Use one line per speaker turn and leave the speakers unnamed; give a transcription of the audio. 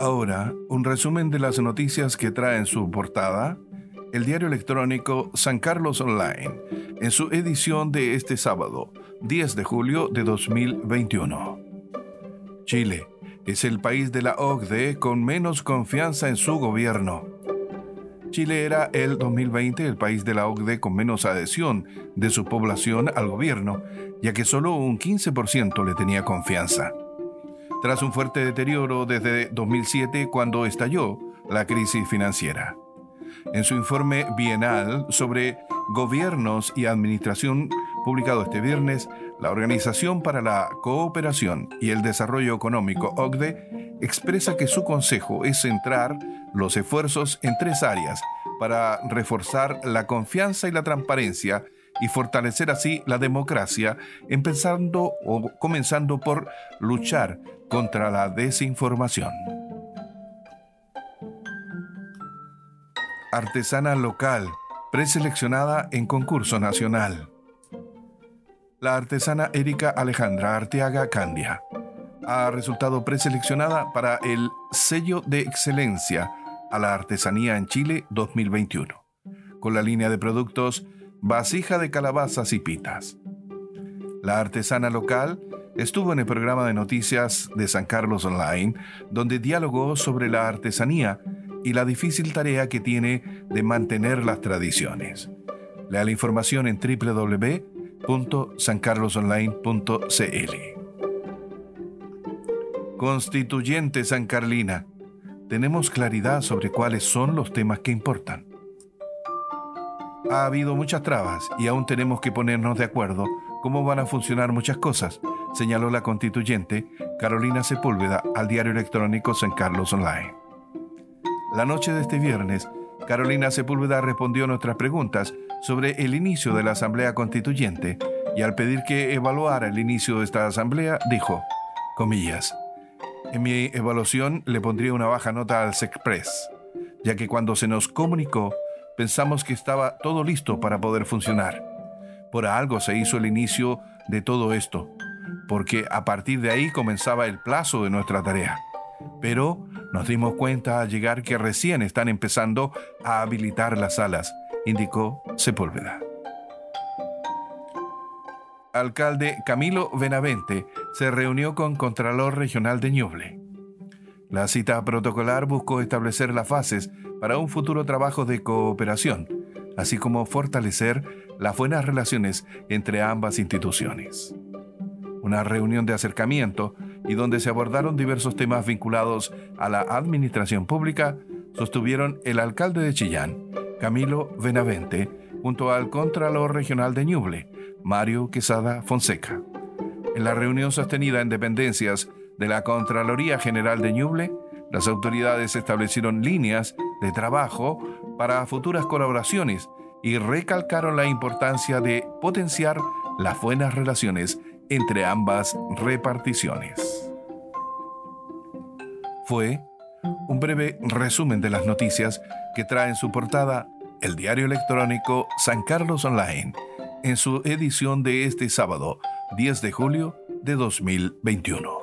Ahora, un resumen de las noticias que trae en su portada el diario electrónico San Carlos Online, en su edición de este sábado, 10 de julio de 2021. Chile es el país de la OCDE con menos confianza en su gobierno. Chile era el 2020 el país de la OCDE con menos adhesión de su población al gobierno, ya que solo un 15% le tenía confianza. Tras un fuerte deterioro desde 2007 cuando estalló la crisis financiera. En su informe bienal sobre gobiernos y administración publicado este viernes, la Organización para la Cooperación y el Desarrollo Económico, OCDE, expresa que su consejo es centrar los esfuerzos en tres áreas para reforzar la confianza y la transparencia y fortalecer así la democracia, empezando o comenzando por luchar contra la desinformación. Artesana local, preseleccionada en concurso nacional. La artesana Erika Alejandra Arteaga Candia ha resultado preseleccionada para el sello de excelencia a la artesanía en Chile 2021, con la línea de productos vasija de calabazas y pitas. La artesana local estuvo en el programa de noticias de San Carlos Online, donde dialogó sobre la artesanía y la difícil tarea que tiene de mantener las tradiciones. Lea la información en www.sancarlosonline.cl. Constituyente San Carlina, tenemos claridad sobre cuáles son los temas que importan. Ha habido muchas trabas y aún tenemos que ponernos de acuerdo cómo van a funcionar muchas cosas, señaló la constituyente Carolina Sepúlveda al diario electrónico San Carlos Online. La noche de este viernes, Carolina Sepúlveda respondió nuestras preguntas sobre el inicio de la Asamblea Constituyente y al pedir que evaluara el inicio de esta Asamblea, dijo, comillas, en mi evaluación le pondría una baja nota al SECPRES, ya que cuando se nos comunicó pensamos que estaba todo listo para poder funcionar. Por algo se hizo el inicio de todo esto, porque a partir de ahí comenzaba el plazo de nuestra tarea. Pero nos dimos cuenta al llegar que recién están empezando a habilitar las salas, indicó Sepúlveda. Alcalde Camilo Benavente se reunió con Contralor Regional de Ñuble. La cita protocolar buscó establecer las fases para un futuro trabajo de cooperación, así como fortalecer las buenas relaciones entre ambas instituciones. Una reunión de acercamiento y donde se abordaron diversos temas vinculados a la administración pública, sostuvieron el alcalde de Chillán, Camilo Benavente, junto al Contralor Regional de Ñuble, Mario Quesada Fonseca. En la reunión sostenida en dependencias de la Contraloría General de Ñuble, las autoridades establecieron líneas de trabajo para futuras colaboraciones y recalcaron la importancia de potenciar las buenas relaciones entre ambas reparticiones. Fue un breve resumen de las noticias que trae en su portada el diario electrónico San Carlos Online en su edición de este sábado, 10 de julio de 2021.